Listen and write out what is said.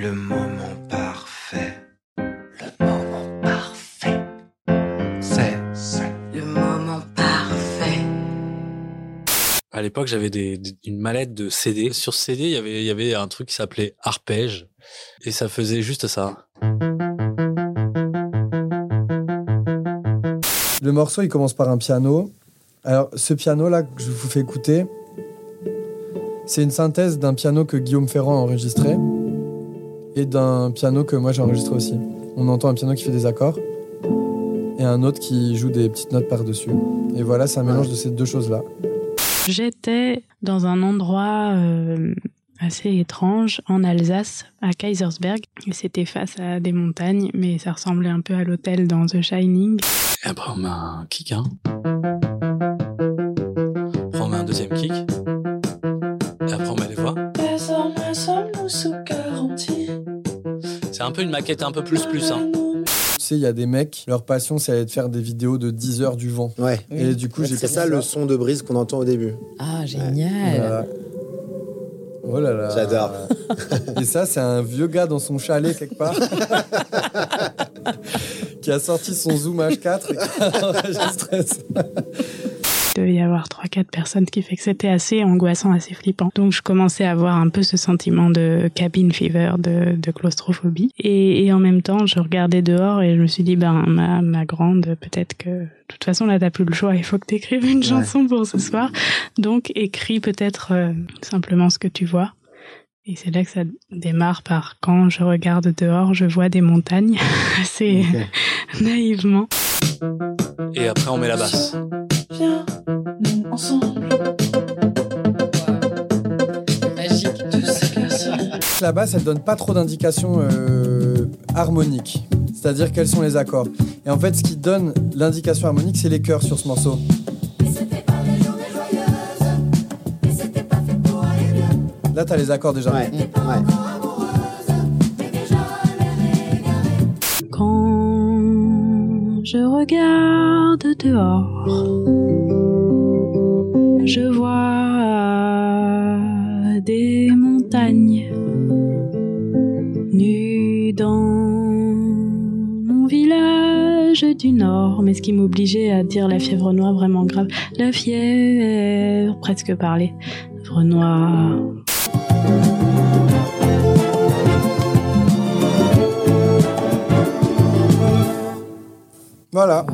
Le moment parfait. Le moment parfait. C'est Le moment parfait. À l'époque, j'avais des, des- une mallette de CD. Sur ce CD, il y avait, il y avait un truc qui s'appelait arpège. Et ça faisait juste ça. Le morceau, il commence par un piano. Alors, ce piano-là que je vous fais écouter, c'est une synthèse d'un piano que Guillaume Ferrand a enregistré et d'un piano que moi j'ai enregistré aussi. On entend un piano qui fait des accords et un autre qui joue des petites notes par-dessus. Et voilà, c'est un mélange de ces deux choses-là. J'étais dans un endroit euh, assez étrange en Alsace, à Kaisersberg. C'était face à des montagnes, mais ça ressemblait un peu à l'hôtel dans The Shining. Et après, on met un kick, hein. Après, on met un deuxième kick. Et après, on met les voix. Désormais sommes-nous sous garantie. C'est un peu une maquette un peu plus plus, hein. Tu sais, il y a des mecs, leur passion, c'est de faire des vidéos de 10 heures du vent. Ouais. Et du coup, j'ai C'est ça le son de brise qu'on entend au début. Ah, génial. Voilà. Oh là là. J'adore. Et ça, c'est un vieux gars dans son chalet quelque part. qui a sorti son Zoom H4 et qui a enregistré ça. Il devait y avoir 3-4 personnes, ce qui fait que c'était assez angoissant, assez flippant. Donc je commençais à avoir un peu ce sentiment de cabin fever, de, de claustrophobie. Et, et en même temps, je regardais dehors et je me suis dit, ben ma, ma grande, peut-être que de toute façon là t'as plus le choix, il faut que t'écrives une chanson pour ce soir. Donc écris peut-être euh, simplement ce que tu vois. Et c'est là que ça démarre par quand je regarde dehors, je vois des montagnes, assez naïvement. Et après, on met la basse. Viens, nous ensemble. Magique. Basse, elle donne pas trop d'indications euh, harmoniques. C'est-à-dire quels sont les accords. Et en fait, ce qui donne l'indication harmonique, c'est les chœurs sur ce morceau. Là, t'as les accords déjà. Ouais. ouais. Quand je regarde dehors, je vois des montagnes nues dans mon village du Nord. Mais ce qui m'obligeait à dire la fièvre noire vraiment grave. La fièvre, presque parler. Fièvre noire. Voilà.